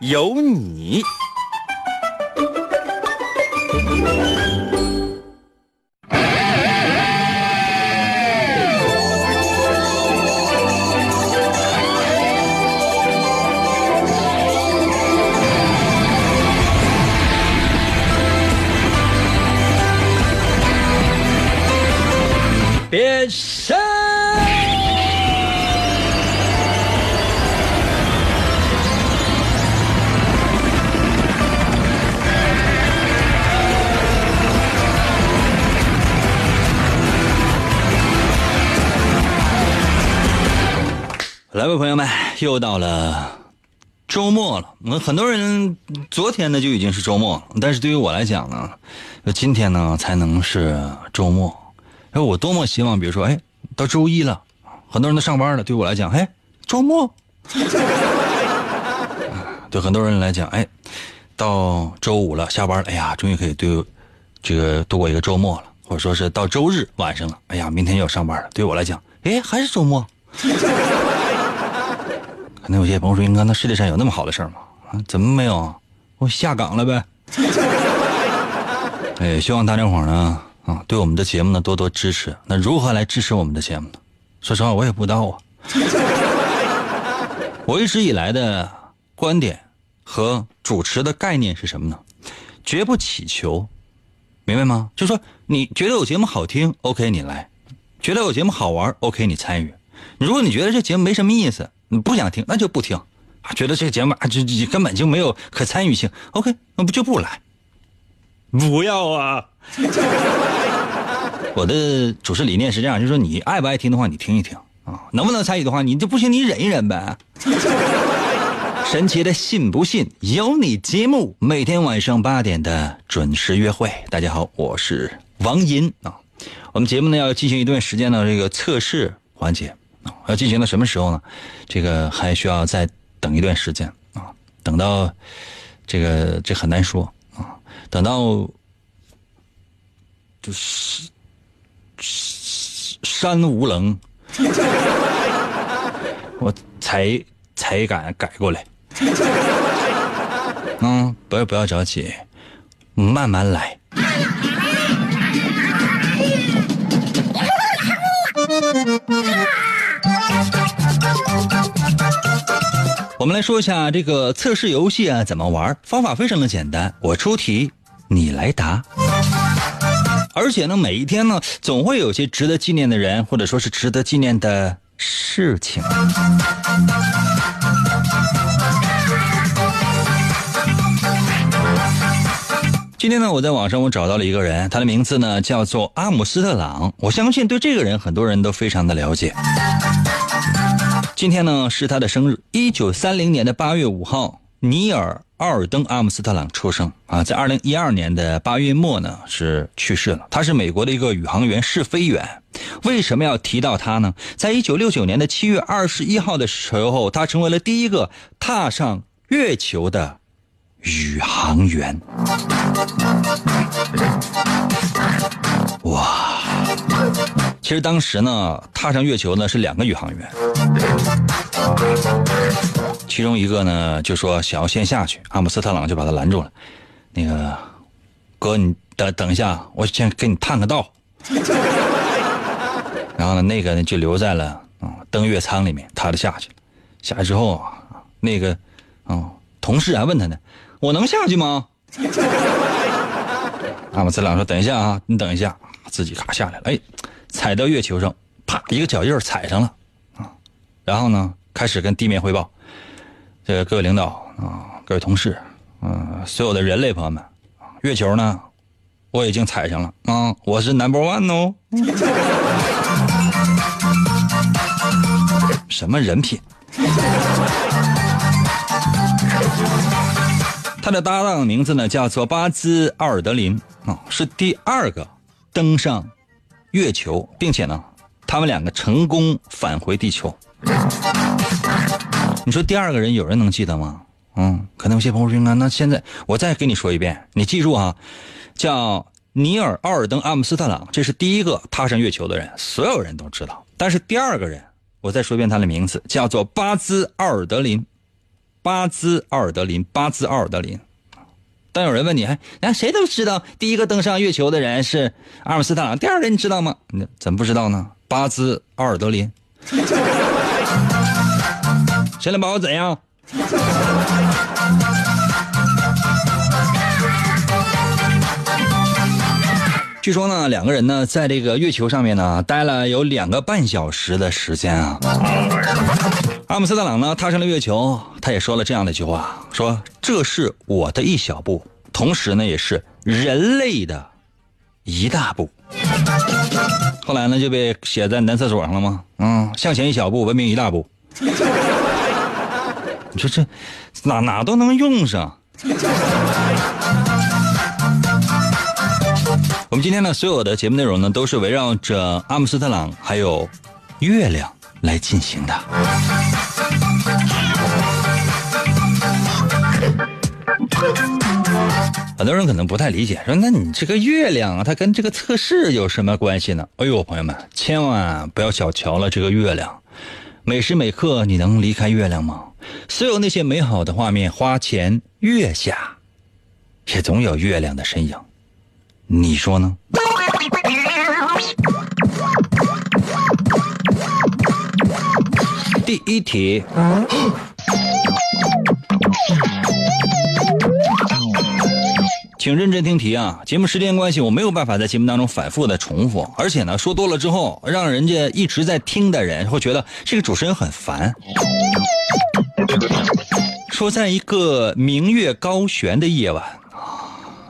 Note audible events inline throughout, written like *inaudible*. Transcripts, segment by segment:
有你。又到了周末了。我们很多人昨天呢就已经是周末了，但是对于我来讲呢，今天呢才能是周末。哎，我多么希望，比如说，哎，到周一了，很多人都上班了，对我来讲，哎，周末。*laughs* 对很多人来讲，哎，到周五了，下班了，哎呀，终于可以对这个度过一个周末了，或者说是到周日晚上了，哎呀，明天又要上班了。对我来讲，哎，还是周末。那有些朋友说：“英哥，那世界上有那么好的事儿吗？怎么没有？我下岗了呗。*laughs* ”哎，希望大家伙呢，啊，对我们的节目呢多多支持。那如何来支持我们的节目呢？说实话，我也不知道啊。*laughs* 我一直以来的观点和主持的概念是什么呢？绝不乞求，明白吗？就说你觉得有节目好听，OK，你来；觉得有节目好玩，OK，你参与。如果你觉得这节目没什么意思，你不想听，那就不听。啊，觉得这个节目啊，这这根本就没有可参与性，OK，那不就不来？不要啊！*laughs* 我的主持理念是这样，就是说你爱不爱听的话，你听一听啊；能不能参与的话，你就不行，你忍一忍呗。*laughs* 神奇的信不信由你节目，每天晚上八点的准时约会。大家好，我是王银啊。我们节目呢要进行一段时间的这个测试环节。要进行到什么时候呢？这个还需要再等一段时间啊，等到这个这很难说啊，等到就是山无棱，我才才敢改过来。嗯，不要不要着急，慢慢来。我们来说一下这个测试游戏啊，怎么玩？方法非常的简单，我出题，你来答。而且呢，每一天呢，总会有些值得纪念的人，或者说是值得纪念的事情。今天呢，我在网上我找到了一个人，他的名字呢叫做阿姆斯特朗。我相信对这个人很多人都非常的了解。今天呢是他的生日，一九三零年的八月五号，尼尔·奥尔登·阿姆斯特朗出生啊，在二零一二年的八月末呢是去世了。他是美国的一个宇航员、试飞员。为什么要提到他呢？在一九六九年的七月二十一号的时候，他成为了第一个踏上月球的宇航员。哇！其实当时呢，踏上月球呢是两个宇航员，其中一个呢就说想要先下去，阿姆斯特朗就把他拦住了。那个哥，你等等一下，我先给你探个道。*laughs* 然后呢，那个呢就留在了啊登月舱里面，他就下去了。下去之后啊，那个啊同事还问他呢，我能下去吗？*laughs* 阿姆斯特朗说，等一下啊，你等一下，自己咔下来了，哎。踩到月球上，啪一个脚印踩上了，啊，然后呢，开始跟地面汇报，这个各位领导啊，各位同事，嗯，所有的人类朋友们，月球呢，我已经踩上了啊，我是 number one 哦，什么人品？*laughs* 他的搭档名字呢叫做巴兹·奥尔德林啊，是第二个登上月球，并且呢，他们两个成功返回地球。你说第二个人有人能记得吗？嗯，可能有些朋友说啊，那现在我再给你说一遍，你记住啊，叫尼尔·奥尔登·阿姆斯特朗，这是第一个踏上月球的人，所有人都知道。但是第二个人，我再说一遍他的名字，叫做巴兹·奥尔德林。巴兹·奥尔德林，巴兹·奥尔德林。当有人问你，哎，那谁都知道第一个登上月球的人是阿姆斯特朗，第二个你知道吗？你怎么不知道呢？巴兹·奥尔德林。谁能把我怎样？据说呢，两个人呢，在这个月球上面呢，待了有两个半小时的时间啊。阿姆斯特朗呢，踏上了月球，他也说了这样的一句话：说这是我的一小步，同时呢，也是人类的一大步。后来呢，就被写在男厕所上了吗？嗯，向前一小步，文明一大步。你说这哪哪都能用上。我们今天呢，所有的节目内容呢，都是围绕着阿姆斯特朗还有月亮来进行的。很多人可能不太理解，说那你这个月亮啊，它跟这个测试有什么关系呢？哎呦，朋友们，千万不要小瞧了这个月亮。每时每刻，你能离开月亮吗？所有那些美好的画面，花前月下，也总有月亮的身影。你说呢？第一题，请认真听题啊！节目时间关系，我没有办法在节目当中反复的重复，而且呢，说多了之后，让人家一直在听的人会觉得这个主持人很烦。说，在一个明月高悬的夜晚。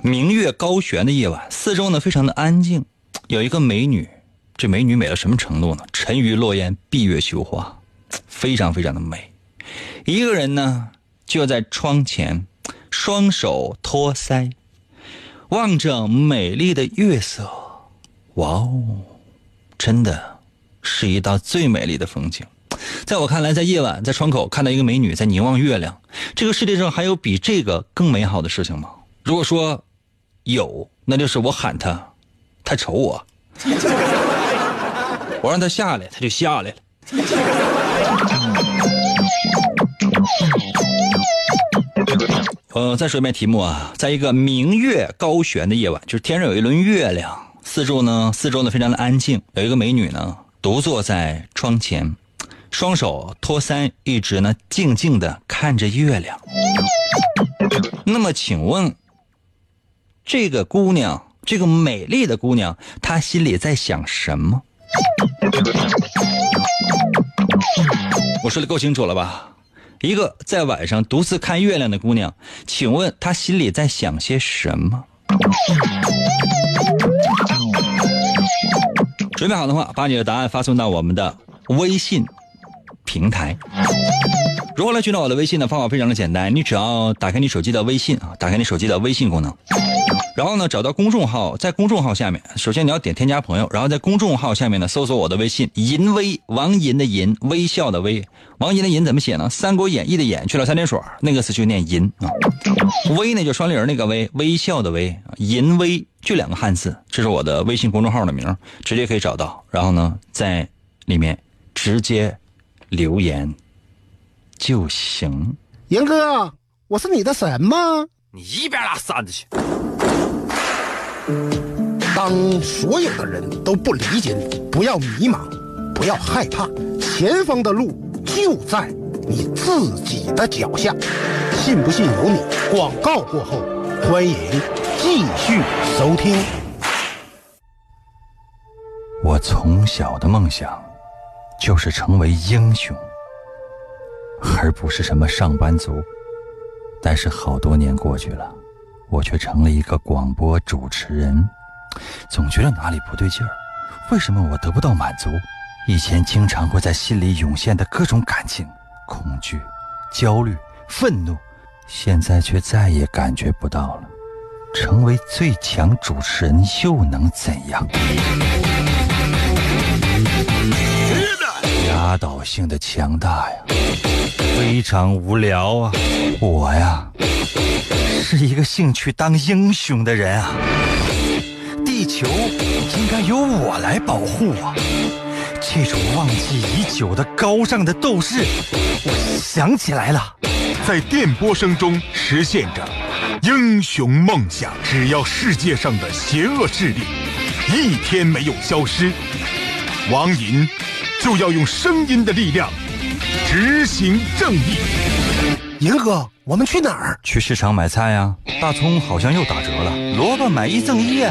明月高悬的夜晚，四周呢非常的安静，有一个美女，这美女美到什么程度呢？沉鱼落雁，闭月羞花，非常非常的美。一个人呢就在窗前，双手托腮，望着美丽的月色。哇哦，真的是一道最美丽的风景。在我看来，在夜晚，在窗口看到一个美女在凝望月亮，这个世界上还有比这个更美好的事情吗？如果说。有，那就是我喊她，她瞅我，*laughs* 我让她下来，她就下来了。呃，再说一遍题目啊，在一个明月高悬的夜晚，就是天上有一轮月亮，四周呢，四周呢非常的安静，有一个美女呢独坐在窗前，双手托腮，一直呢静静的看着月亮。那么，请问？这个姑娘，这个美丽的姑娘，她心里在想什么？我说的够清楚了吧？一个在晚上独自看月亮的姑娘，请问她心里在想些什么？准备好的话，把你的答案发送到我们的微信平台。如何来寻找我的微信呢？方法非常的简单，你只要打开你手机的微信啊，打开你手机的微信功能。然后呢，找到公众号，在公众号下面，首先你要点添加朋友，然后在公众号下面呢，搜索我的微信“银威”，王银的银，微笑的微，王银的银怎么写呢？《三国演义》的演去了三点水，那个词就念银啊。微呢就双立人那个微，微笑的微，银微就两个汉字，这是我的微信公众号的名，直接可以找到。然后呢，在里面直接留言就行。银哥，我是你的神吗？你一边拉扇子去！当所有的人都不理解你，不要迷茫，不要害怕，前方的路就在你自己的脚下，信不信由你。广告过后，欢迎继续收听。我从小的梦想就是成为英雄，而不是什么上班族。但是好多年过去了。我却成了一个广播主持人，总觉得哪里不对劲儿。为什么我得不到满足？以前经常会在心里涌现的各种感情：恐惧、焦虑、愤怒、现在却再也感觉不到了。成为最强主持人又能怎样？压倒性的强大呀，非常无聊啊！我呀，是一个兴趣当英雄的人啊！地球应该由我来保护啊！这种忘记已久的高尚的斗士，我想起来了，在电波声中实现着英雄梦想。只要世界上的邪恶势力一天没有消失，王银就要用声音的力量执行正义。银哥，我们去哪儿？去市场买菜呀！大葱好像又打折了，萝卜买一赠一。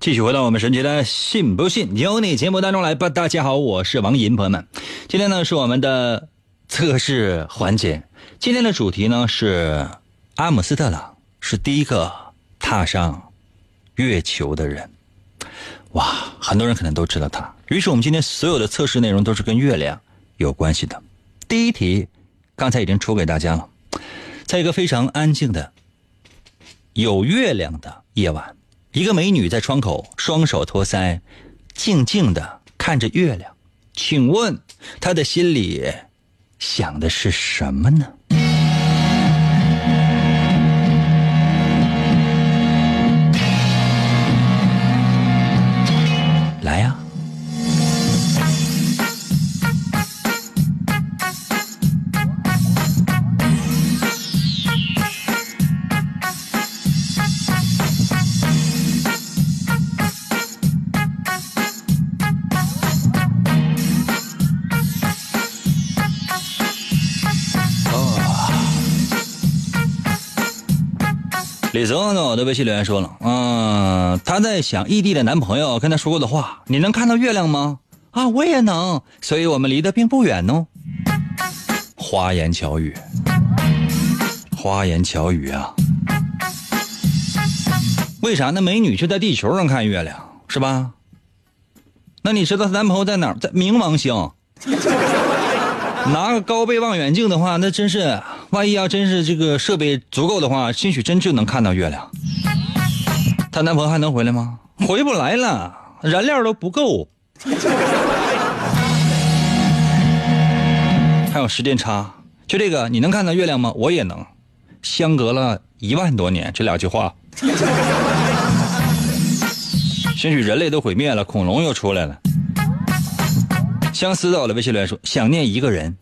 继续回到我们神奇的“信不信由你”节目当中来吧。大家好，我是王银，朋友们，今天呢是我们的测试环节。今天的主题呢是阿姆斯特朗是第一个踏上月球的人。哇，很多人可能都知道他。于是我们今天所有的测试内容都是跟月亮有关系的。第一题刚才已经出给大家了，在一个非常安静的有月亮的夜晚。一个美女在窗口双手托腮，静静的看着月亮。请问她的心里想的是什么呢？李泽呢？我的微信留言说了，嗯，他在想异地的男朋友跟他说过的话。你能看到月亮吗？啊，我也能，所以我们离得并不远哦。花言巧语，花言巧语啊！为啥那美女就在地球上看月亮，是吧？那你知道她男朋友在哪儿？在冥王星。*laughs* 拿个高倍望远镜的话，那真是，万一要真是这个设备足够的话，兴许真就能看到月亮。她男朋友还能回来吗？回不来了，燃料都不够。还有时间差，就这个，你能看到月亮吗？我也能，相隔了一万多年，这两句话，兴许人类都毁灭了，恐龙又出来了。相思到了，微信留言说想念一个人。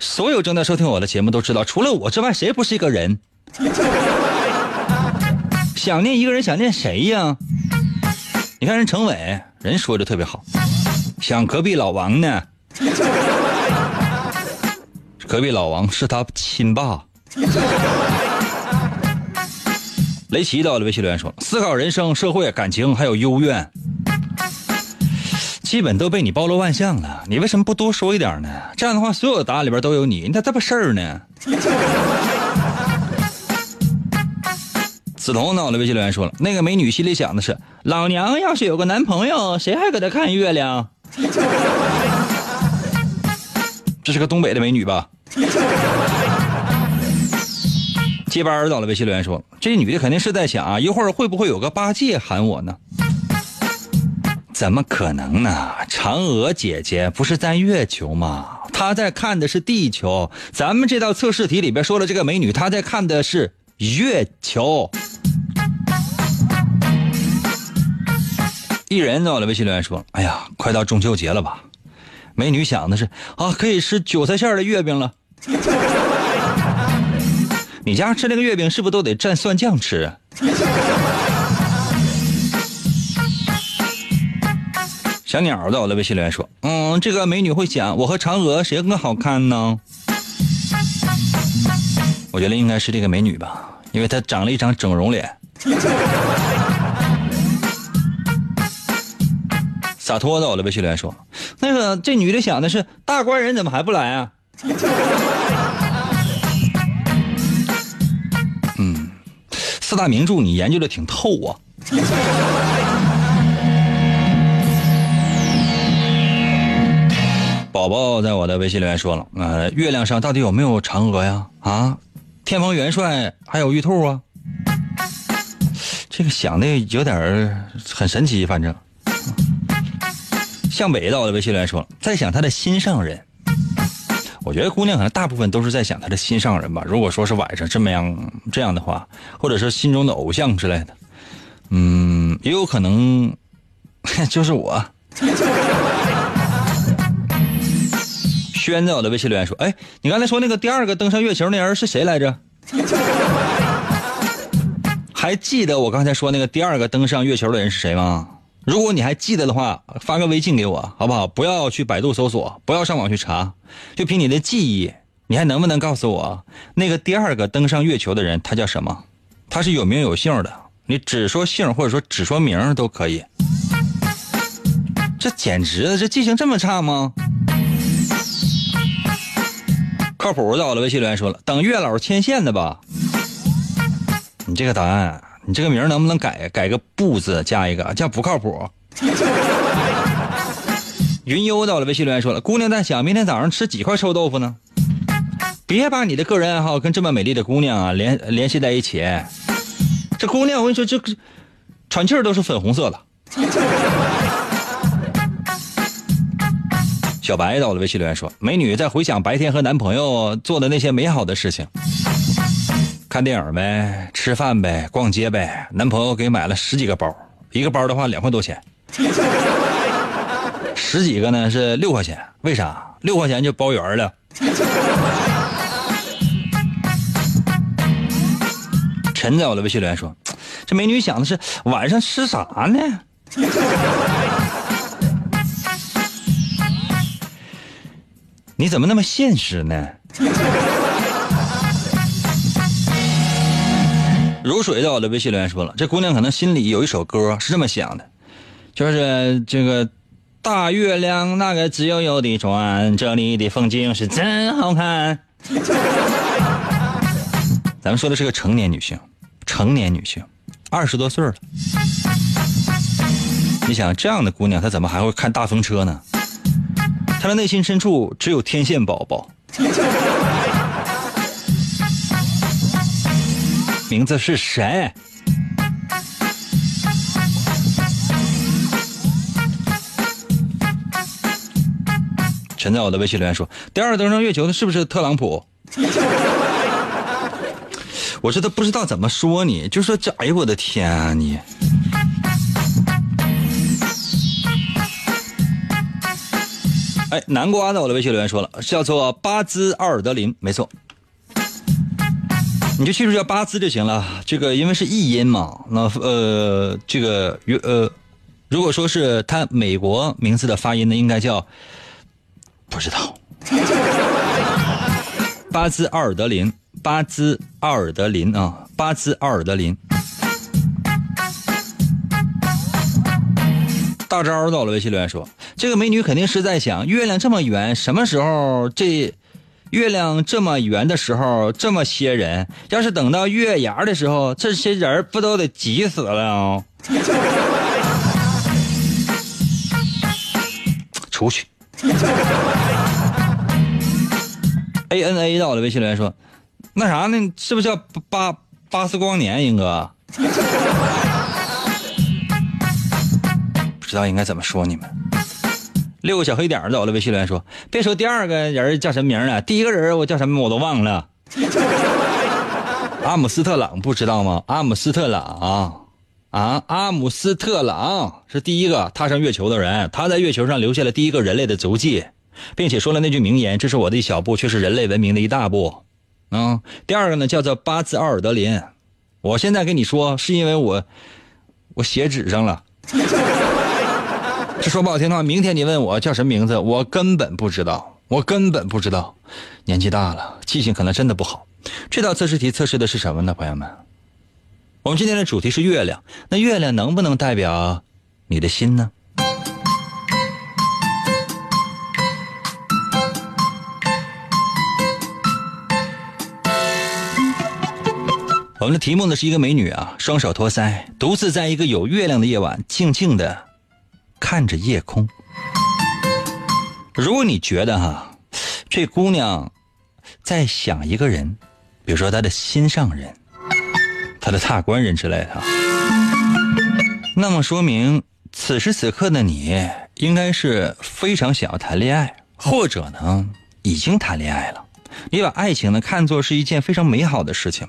所有正在收听我的节目都知道，除了我之外，谁不是一个人？*laughs* 想念一个人，想念谁呀？你看人程伟，人说的特别好，想隔壁老王呢。隔壁老王是他亲爸。雷奇到了，微信留言说思考人生、社会、感情，还有幽怨。基本都被你包罗万象了，你为什么不多说一点呢？这样的话，所有的答案里边都有你，你咋这不事儿呢？梓潼呢？我的微信留言说了，那个美女心里想的是，老娘要是有个男朋友，谁还给她看月亮？*laughs* 这是个东北的美女吧？接班到了，微信留言说，这女的肯定是在想啊，一会儿会不会有个八戒喊我呢？怎么可能呢？嫦娥姐姐不是在月球吗？她在看的是地球。咱们这道测试题里边说了，这个美女她在看的是月球。一人在我的微信留言说：“哎呀，快到中秋节了吧？”美女想的是啊，可以吃韭菜馅的月饼了。*laughs* 你家吃那个月饼是不是都得蘸蒜酱吃？小鸟在我的微信留言说：“嗯，这个美女会想，我和嫦娥谁更好看呢？”我觉得应该是这个美女吧，因为她长了一张整容脸。洒脱的我的微信留言说：“那个这女的想的是，大官人怎么还不来啊？” *laughs* 嗯，四大名著你研究的挺透啊。宝宝在我的微信留言说了，呃，月亮上到底有没有嫦娥呀？啊，天蓬元帅还有玉兔啊？这个想的有点很神奇，反正。向北到我的微信留言说了，在想他的心上人。我觉得姑娘可能大部分都是在想她的心上人吧。如果说是晚上这么样这样的话，或者是心中的偶像之类的，嗯，也有可能 *laughs* 就是我。轩在我的微信留言说：“哎，你刚才说那个第二个登上月球那人是谁来着？*laughs* 还记得我刚才说那个第二个登上月球的人是谁吗？如果你还记得的话，发个微信给我好不好？不要去百度搜索，不要上网去查，就凭你的记忆，你还能不能告诉我那个第二个登上月球的人他叫什么？他是有名有姓的，你只说姓或者说只说名都可以。这简直，这记性这么差吗？”靠谱的，我的微信留言说了，等月老牵线的吧。你这个答案，你这个名能不能改改个不字加一个，叫不靠谱。*laughs* 云悠到了微信留言说了，姑娘在想明天早上吃几块臭豆腐呢？别把你的个人爱好跟这么美丽的姑娘啊联联系在一起。这姑娘我跟你说，这喘气儿都是粉红色的。小白到了微信留言说：“美女在回想白天和男朋友做的那些美好的事情，看电影呗，吃饭呗，逛街呗。男朋友给买了十几个包，一个包的话两块多钱，十几个呢是六块钱。为啥？六块钱就包圆了。”陈在我的微信留言说：“这美女想的是晚上吃啥呢？”你怎么那么现实呢？*laughs* 如水在我的微信留言说了，这姑娘可能心里有一首歌是这么想的，就是这个大月亮那个自由悠的转，这里的风景是真好看。*laughs* 咱们说的是个成年女性，成年女性，二十多岁了。你想这样的姑娘，她怎么还会看大风车呢？他的内心深处只有天线宝宝，名字是谁？陈在我的微信留言说：“第二登上月球的是不是特朗普？”我这都不知道怎么说你，就说这，哎呦我的天啊你！哎，南瓜在我的微信留言说了，叫做巴兹奥尔德林，没错，你就记住叫巴兹就行了。这个因为是译音嘛，那呃，这个呃，如果说是他美国名字的发音呢，应该叫不知道。*laughs* 巴兹奥尔德林，巴兹奥尔德林啊，巴兹奥尔德林。大招到了，微信留言说：“这个美女肯定是在想，月亮这么圆，什么时候这月亮这么圆的时候，这么些人，要是等到月牙的时候，这些人不都得挤死了？”出去。A N A 到了，微信留言说：“那啥呢？是不是叫巴巴斯光年，英哥？”不知道应该怎么说你们。六个小黑点在我的微信留言说：“别说第二个人叫什么名了，第一个人我叫什么我都忘了。*laughs* ”阿姆斯特朗不知道吗？阿姆斯特朗啊，阿姆斯特朗是第一个踏上月球的人，他在月球上留下了第一个人类的足迹，并且说了那句名言：“这是我的一小步，却是人类文明的一大步。”啊，第二个呢叫做巴兹奥尔德林，我现在跟你说是因为我我写纸上了。这说不好听的话，明天你问我叫什么名字，我根本不知道，我根本不知道。年纪大了，记性可能真的不好。这道测试题测试的是什么呢，朋友们？我们今天的主题是月亮，那月亮能不能代表你的心呢？我们的题目呢是一个美女啊，双手托腮，独自在一个有月亮的夜晚，静静的。看着夜空，如果你觉得哈，这姑娘在想一个人，比如说她的心上人、她的大官人之类的，那么说明此时此刻的你应该是非常想要谈恋爱，或者呢已经谈恋爱了。你把爱情呢看作是一件非常美好的事情，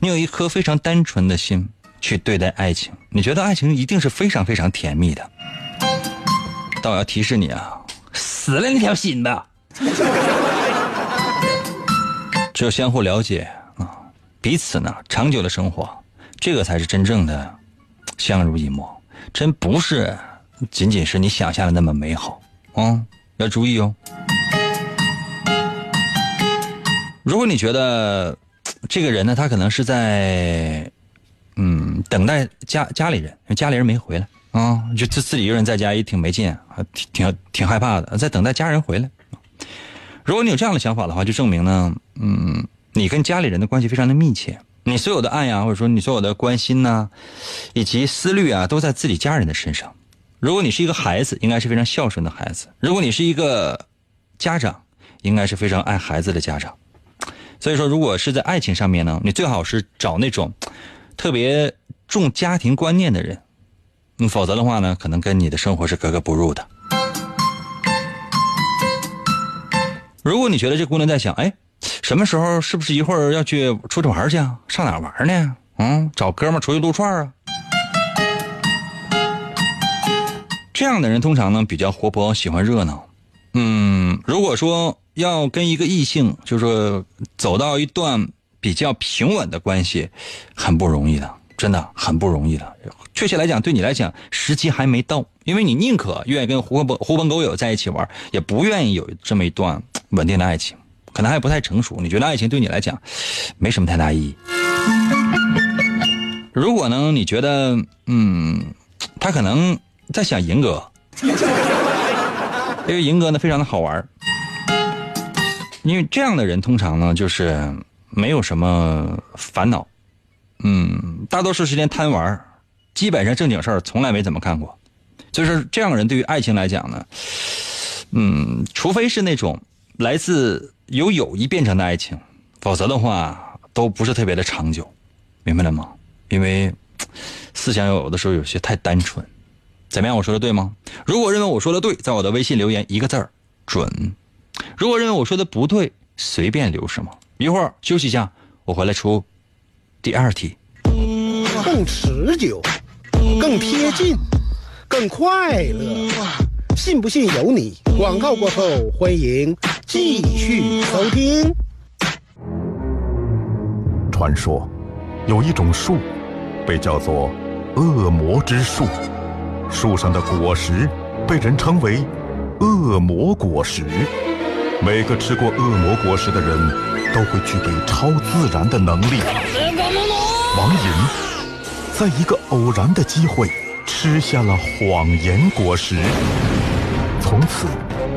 你有一颗非常单纯的心去对待爱情，你觉得爱情一定是非常非常甜蜜的。但我要提示你啊，死了那条心吧。只有相互了解啊，彼此呢长久的生活，这个才是真正的相濡以沫，真不是仅仅是你想象的那么美好啊！要注意哦。如果你觉得这个人呢，他可能是在嗯等待家家里人，因为家里人没回来啊，就自自己一个人在家也挺没劲，挺挺挺害怕的，在等待家人回来。如果你有这样的想法的话，就证明呢，嗯，你跟家里人的关系非常的密切，你所有的爱呀，或者说你所有的关心呐，以及思虑啊，都在自己家人的身上。如果你是一个孩子，应该是非常孝顺的孩子；如果你是一个家长，应该是非常爱孩子的家长。所以说，如果是在爱情上面呢，你最好是找那种特别重家庭观念的人，嗯，否则的话呢，可能跟你的生活是格格不入的。如果你觉得这姑娘在想，哎，什么时候是不是一会儿要去出去玩去啊？上哪玩呢？嗯，找哥们出去撸串啊？这样的人通常呢比较活泼，喜欢热闹。嗯，如果说。要跟一个异性，就是说走到一段比较平稳的关系，很不容易的，真的很不容易的。确切来讲，对你来讲，时机还没到，因为你宁可愿意跟狐朋狐朋狗友在一起玩，也不愿意有这么一段稳定的爱情，可能还不太成熟。你觉得爱情对你来讲没什么太大意义？如果呢，你觉得嗯，他可能在想银哥，*laughs* 因为银哥呢非常的好玩。因为这样的人通常呢，就是没有什么烦恼，嗯，大多数时间贪玩，基本上正经事儿从来没怎么看过。就是这样的人对于爱情来讲呢，嗯，除非是那种来自由友谊变成的爱情，否则的话都不是特别的长久，明白了吗？因为思想有的时候有些太单纯。怎么样？我说的对吗？如果认为我说的对，在我的微信留言一个字儿准。如果认为我说的不对，随便留什么。一会儿休息一下，我回来出第二题。更持久，更贴近，更快乐，信不信由你。广告过后，欢迎继续收听。传说有一种树，被叫做恶魔之树，树上的果实被人称为恶魔果实。每个吃过恶魔果实的人都会具备超自然的能力。王银在一个偶然的机会吃下了谎言果实，从此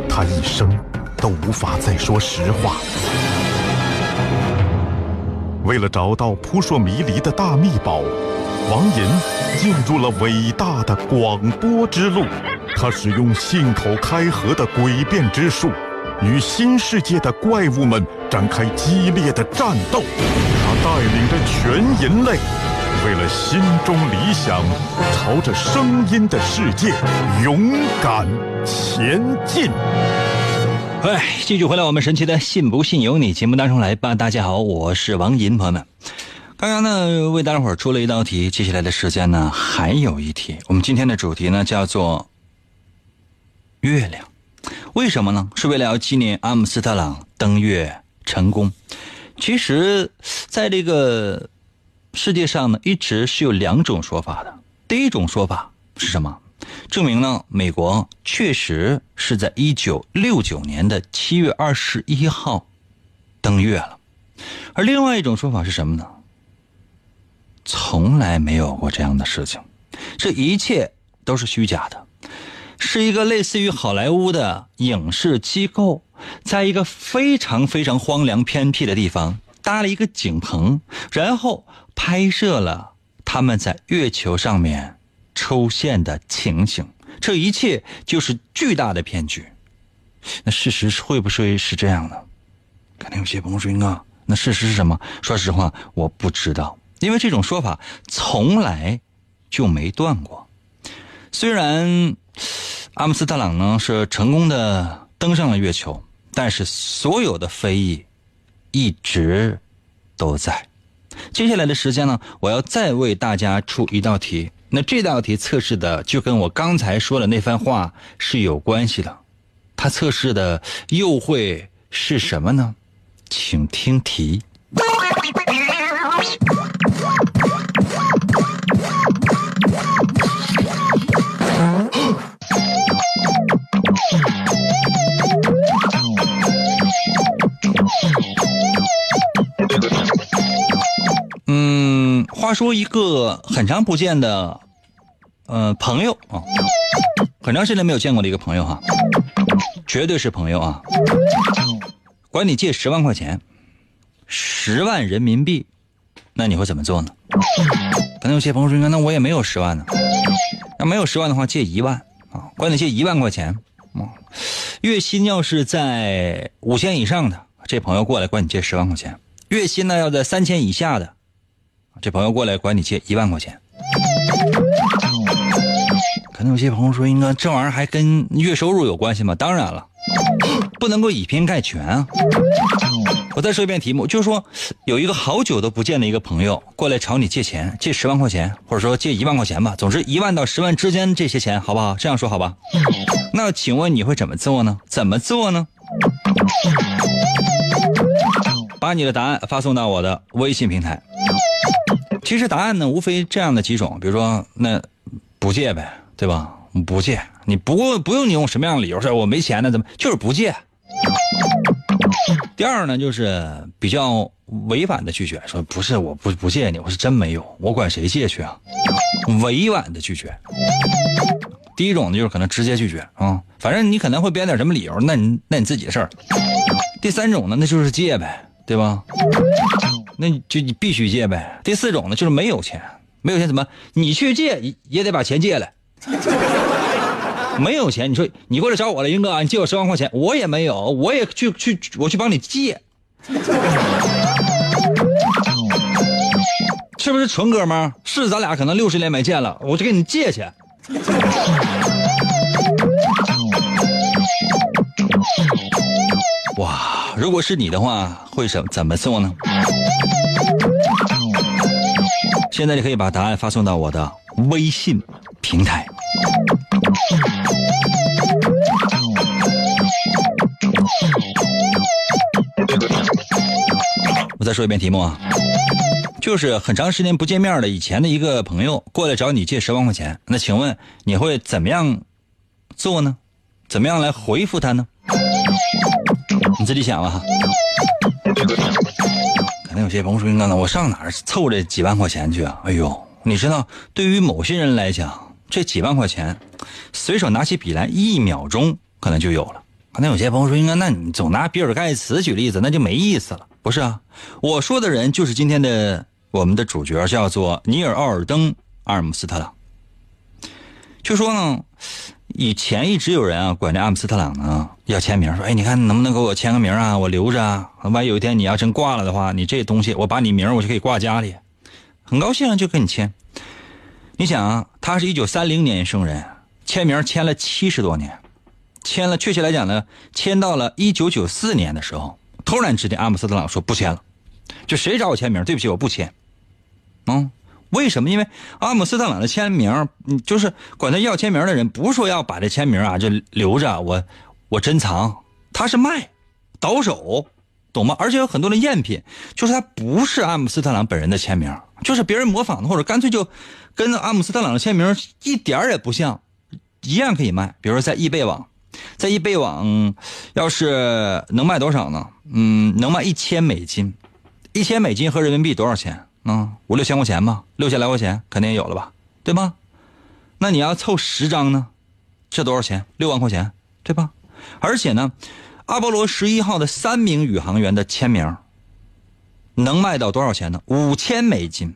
他一生都无法再说实话。为了找到扑朔迷离的大秘宝，王银进入了伟大的广播之路。他使用信口开河的诡辩之术。与新世界的怪物们展开激烈的战斗，带领着全人类，为了心中理想，朝着声音的世界勇敢前进。哎，继续回来，我们神奇的“信不信由你”节目当中来吧。大家好，我是王银，朋友们。刚刚呢，为大家伙出了一道题，接下来的时间呢，还有一题。我们今天的主题呢，叫做月亮。为什么呢？是为了要纪念阿姆斯特朗登月成功。其实，在这个世界上呢，一直是有两种说法的。第一种说法是什么？证明呢，美国确实是在一九六九年的七月二十一号登月了。而另外一种说法是什么呢？从来没有过这样的事情，这一切都是虚假的。是一个类似于好莱坞的影视机构，在一个非常非常荒凉偏僻的地方搭了一个景棚，然后拍摄了他们在月球上面出现的情形。这一切就是巨大的骗局。那事实会不会是这样的？肯定有些朋友说：“啊，那事实是什么？”说实话，我不知道，因为这种说法从来就没断过。虽然阿姆斯特朗呢是成功的登上了月球，但是所有的非议一直都在。接下来的时间呢，我要再为大家出一道题。那这道题测试的就跟我刚才说的那番话是有关系的。它测试的又会是什么呢？请听题。话说一个很长不见的，呃，朋友啊，很长时间没有见过的一个朋友哈，绝对是朋友啊，管你借十万块钱，十万人民币，那你会怎么做呢？可能有些朋友说，那我也没有十万呢，那没有十万的话，借一万啊，管你借一万块钱啊，月薪要是在五千以上的，这朋友过来管你借十万块钱，月薪呢要在三千以下的。这朋友过来管你借一万块钱，可能有些朋友说：“应该这玩意儿还跟月收入有关系吗？”当然了，不能够以偏概全啊。我再说一遍题目，就是说有一个好久都不见的一个朋友过来找你借钱，借十万块钱，或者说借一万块钱吧，总之一万到十万之间这些钱，好不好？这样说好吧？那请问你会怎么做呢？怎么做呢？把你的答案发送到我的微信平台。其实答案呢，无非这样的几种，比如说那不借呗，对吧？不借，你不不用你用什么样的理由说我没钱呢？怎么就是不借？第二呢，就是比较委婉的拒绝，说不是我不不借你，我是真没有，我管谁借去啊？委婉的拒绝。第一种呢，就是可能直接拒绝啊，反正你可能会编点什么理由，那你那你自己的事儿。第三种呢，那就是借呗。对吧？那就你必须借呗。第四种呢，就是没有钱，没有钱怎么？你去借也得把钱借来。没有钱，你说你过来找我了，英哥，你借我十万块钱，我也没有，我也去去，我去帮你借，是不是纯哥们？是咱俩可能六十年没见了，我就给你借去。哇，如果是你的话，会怎怎么做呢？现在你可以把答案发送到我的微信平台。我再说一遍题目啊，就是很长时间不见面的以前的一个朋友过来找你借十万块钱，那请问你会怎么样做呢？怎么样来回复他呢？你自己想吧，那有些朋友说：“哥呢，我上哪儿凑这几万块钱去啊？”哎呦，你知道，对于某些人来讲，这几万块钱，随手拿起笔来，一秒钟可能就有了。可能有些朋友说：“应该，那你总拿比尔盖茨举例子，那就没意思了。”不是啊，我说的人就是今天的我们的主角，叫做尼尔·奥尔登·阿尔姆斯特朗。就说呢。以前一直有人啊管这阿姆斯特朗呢要签名，说哎你看能不能给我签个名啊？我留着啊，万一有一天你要真挂了的话，你这东西我把你名我就可以挂家里，很高兴就跟你签。你想啊，他是一九三零年生人，签名签了七十多年，签了确切来讲呢，签到了一九九四年的时候，突然之间阿姆斯特朗说不签了，就谁找我签名，对不起我不签，嗯。为什么？因为阿姆斯特朗的签名，就是管他要签名的人，不是说要把这签名啊就留着，我我珍藏，他是卖，倒手，懂吗？而且有很多的赝品，就是他不是阿姆斯特朗本人的签名，就是别人模仿的，或者干脆就跟阿姆斯特朗的签名一点也不像，一样可以卖。比如说在易贝网，在易贝网，要是能卖多少呢？嗯，能卖一千美金，一千美金合人民币多少钱？嗯，五六千块钱吧，六千来块钱肯定也有了吧，对吧？那你要凑十张呢，这多少钱？六万块钱，对吧？而且呢，阿波罗十一号的三名宇航员的签名，能卖到多少钱呢？五千美金，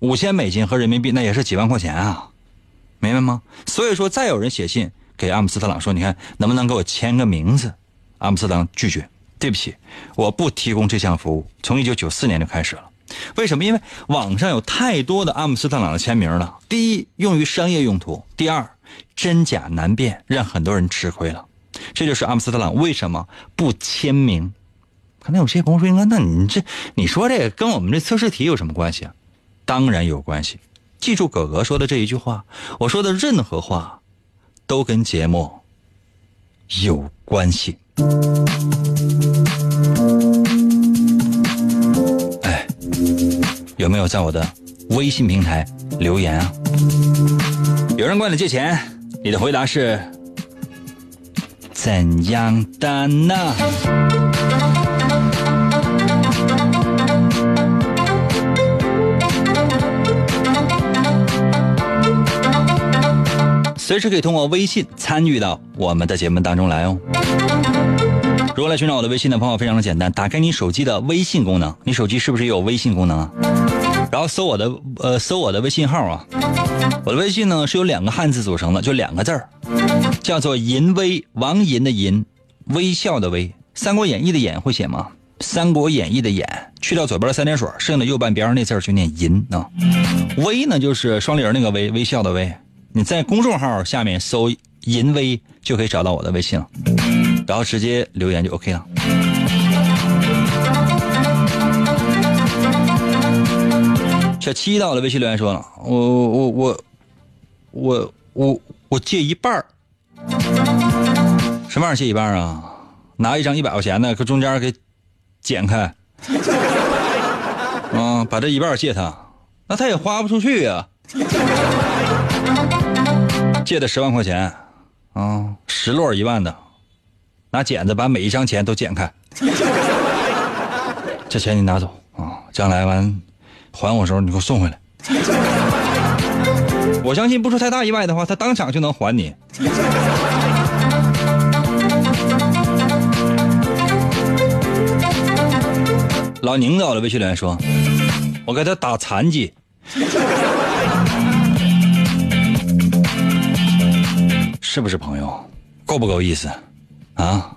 五千美金和人民币那也是几万块钱啊，明白吗？所以说，再有人写信给阿姆斯特朗说：“你看能不能给我签个名字？”阿姆斯特朗拒绝：“对不起，我不提供这项服务。”从一九九四年就开始了。为什么？因为网上有太多的阿姆斯特朗的签名了。第一，用于商业用途；第二，真假难辨，让很多人吃亏了。这就是阿姆斯特朗为什么不签名。可能有些朋友说：“应该，那你这你说这个跟我们这测试题有什么关系啊？”当然有关系。记住哥哥说的这一句话，我说的任何话都跟节目有关系。有没有在我的微信平台留言啊？有人管你借钱，你的回答是怎样的呢？随时可以通过微信参与到我们的节目当中来哦。如何来寻找我的微信的方法非常的简单，打开你手机的微信功能，你手机是不是有微信功能啊？然后搜我的呃搜我的微信号啊，我的微信呢是由两个汉字组成的，就两个字儿，叫做“淫威”，王淫的淫，微笑的微，《三国演义》的演会写吗？《三国演义》的演去掉左边的三点水，剩下的右半边那字就念淫啊。微呢就是双立人那个微，微笑的微。你在公众号下面搜“淫威”就可以找到我的微信了，然后直接留言就 OK 了。小七到我的微信留言说了：“我我我我我我借一半什么玩意儿借一半啊？拿一张一百块钱的，搁中间给剪开，啊，把这一半借他，那他也花不出去呀。”借的十万块钱，啊，十摞一万的，拿剪子把每一张钱都剪开，这钱你拿走啊，将来完还我时候你给我送回来。*laughs* 我相信不出太大意外的话，他当场就能还你。老宁到了，微信留言说：“我给他打残疾。”是不是朋友？够不够意思？啊，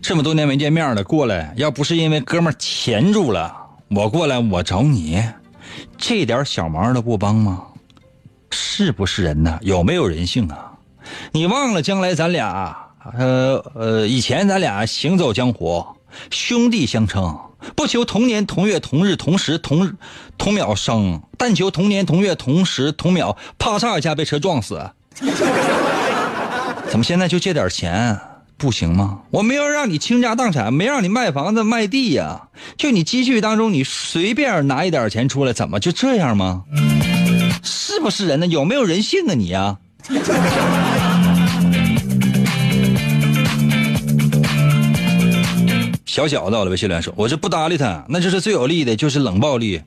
这么多年没见面了，过来，要不是因为哥们钳住了，我过来我找你，这点小忙都不帮吗？是不是人呢？有没有人性啊？你忘了将来咱俩，呃呃，以前咱俩行走江湖，兄弟相称，不求同年同月同日同时同同秒生，但求同年同月同时同秒，啪嚓一下被车撞死。怎么现在就借点钱不行吗？我没有让你倾家荡产，没让你卖房子卖地呀，就你积蓄当中，你随便拿一点钱出来，怎么就这样吗？是不是人呢？有没有人性啊你呀？小小子，我的微信留言说：“我这不搭理他，那就是最有利的，就是冷暴力，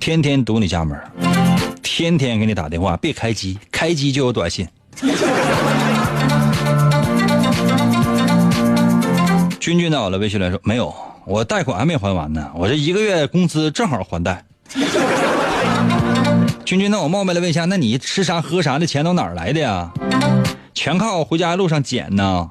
天天堵你家门。”天天给你打电话，别开机，开机就有短信。君君到我的微信来说没有，我贷款还没还完呢，我这一个月工资正好还贷。*laughs* 君君，那我冒昧的问一下，那你吃啥喝啥的钱都哪来的呀？全靠回家路上捡呢。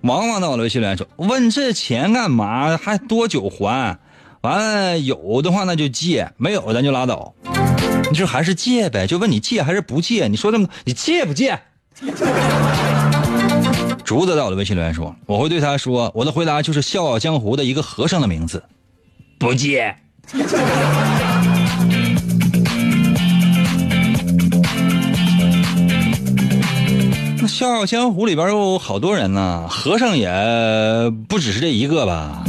王王到我的微信来说，问这钱干嘛？还多久还？完了，有的话那就借，没有咱就拉倒。你说还是借呗？就问你借还是不借？你说这么，你借不借？竹子在我的微信留言说，我会对他说，我的回答就是《笑傲江湖》的一个和尚的名字，不借。*laughs* 那《笑傲江湖》里边有好多人呢，和尚也不只是这一个吧？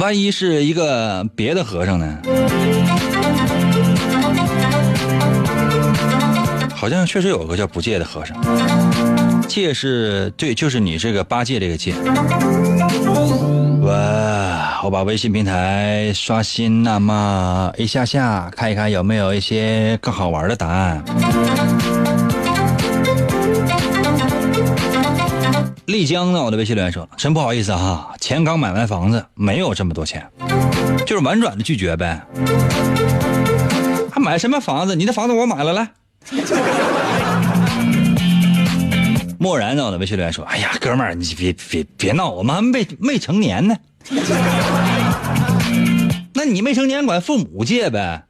万一是一个别的和尚呢？好像确实有个叫不戒的和尚。戒是对，就是你这个八戒这个戒。哇！我把微信平台刷新，那么一下下看一看有没有一些更好玩的答案。丽江呢？我的微信留言说：“真不好意思哈，钱刚买完房子，没有这么多钱。”就是婉转的拒绝呗。还买什么房子？你的房子我买了，来。*laughs* 漠然在我的微信留言说：“哎呀，哥们儿，你别别别闹，我们还没未成年呢。*laughs* 那你没成年，管父母借呗。”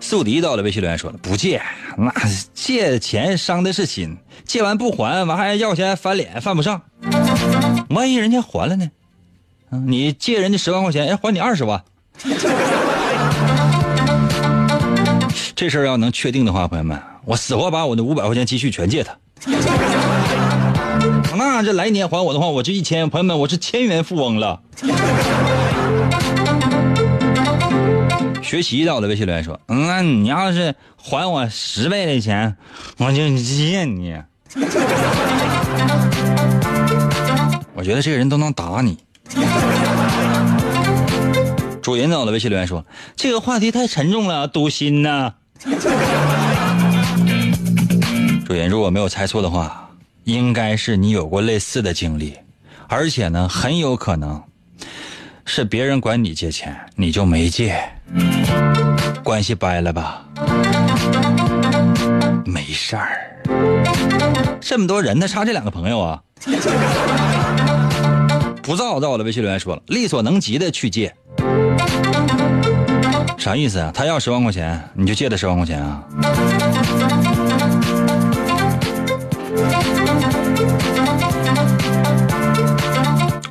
宿敌到了微信留言说了：“不借，那借钱伤的是心，借完不还，完还要钱翻脸，犯不上。万一人家还了呢？你借人家十万块钱，哎，还你二十万。这事儿要能确定的话，朋友们，我死活把我的五百块钱积蓄全借他。那这来年还我的话，我这一千，朋友们，我是千元富翁了。”学习到了微信留言说：“嗯，那你要是还我十倍的钱，我就借你。”我觉得这个人都能打你。主人到了微信留言说：“这个话题太沉重了，堵心呐。” *laughs* 主人，如果没有猜错的话，应该是你有过类似的经历，而且呢，很有可能。是别人管你借钱，你就没借，关系掰了吧？没事儿，这么多人呢，差这两个朋友啊。*laughs* 不造，在我的微信留言说了，力所能及的去借，啥意思啊？他要十万块钱，你就借他十万块钱啊？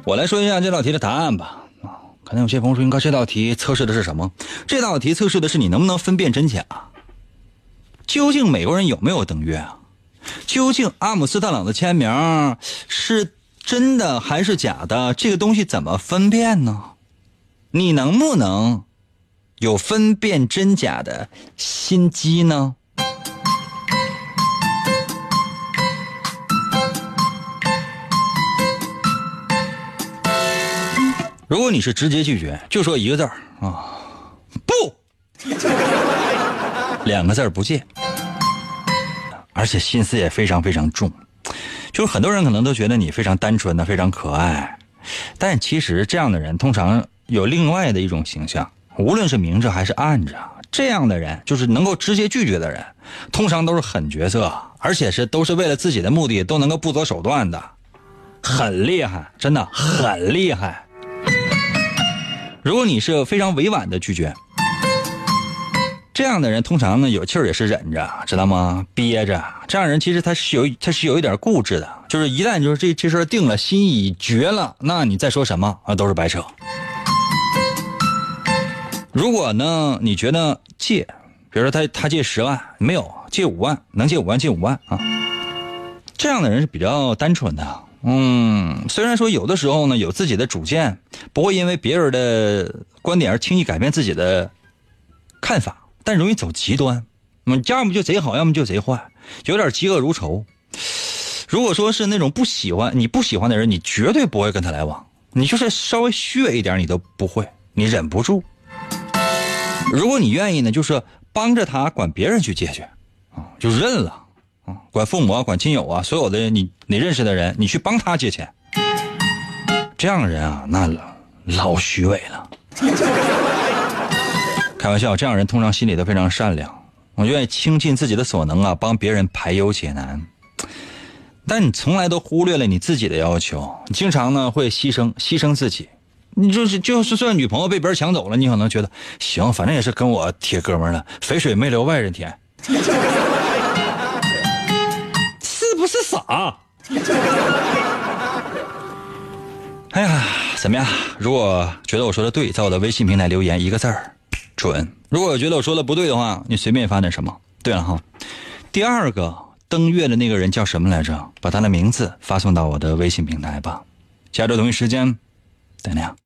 我来说一下这道题的答案吧。可能有些朋友说：“应该这道题测试的是什么？这道题测试的是你能不能分辨真假。究竟美国人有没有登月啊？究竟阿姆斯特朗的签名是真的还是假的？这个东西怎么分辨呢？你能不能有分辨真假的心机呢？”如果你是直接拒绝，就说一个字儿啊，不，两个字儿不借，而且心思也非常非常重，就是很多人可能都觉得你非常单纯的、非常可爱，但其实这样的人通常有另外的一种形象，无论是明着还是暗着，这样的人就是能够直接拒绝的人，通常都是狠角色，而且是都是为了自己的目的都能够不择手段的，很厉害，真的很厉害。如果你是非常委婉的拒绝，这样的人通常呢有气儿也是忍着，知道吗？憋着。这样人其实他是有他是有一点固执的，就是一旦就是这这事定了，心已决了，那你再说什么啊都是白扯。如果呢你觉得借，比如说他他借十万没有借五万，能借五万借五万啊，这样的人是比较单纯的。嗯，虽然说有的时候呢有自己的主见，不会因为别人的观点而轻易改变自己的看法，但容易走极端。嗯，要么就贼好，要么就贼坏，有点嫉恶如仇。如果说是那种不喜欢你不喜欢的人，你绝对不会跟他来往。你就是稍微虚伪一点，你都不会，你忍不住。如果你愿意呢，就是帮着他管别人去借去，啊，就认了。啊，管父母啊，管亲友啊，所有的你你认识的人，你去帮他借钱，这样的人啊，那老虚伪了。*laughs* 开玩笑，这样人通常心里都非常善良，我愿意倾尽自己的所能啊，帮别人排忧解难。但你从来都忽略了你自己的要求，你经常呢会牺牲牺牲自己。你就是就是算女朋友被别人抢走了，你可能觉得行，反正也是跟我铁哥们了，肥水没流外人田。是不是傻。*laughs* 哎呀，怎么样？如果觉得我说的对，在我的微信平台留言一个字儿“准”。如果觉得我说的不对的话，你随便发点什么。对了哈，第二个登月的那个人叫什么来着？把他的名字发送到我的微信平台吧。下周同一时间，再见。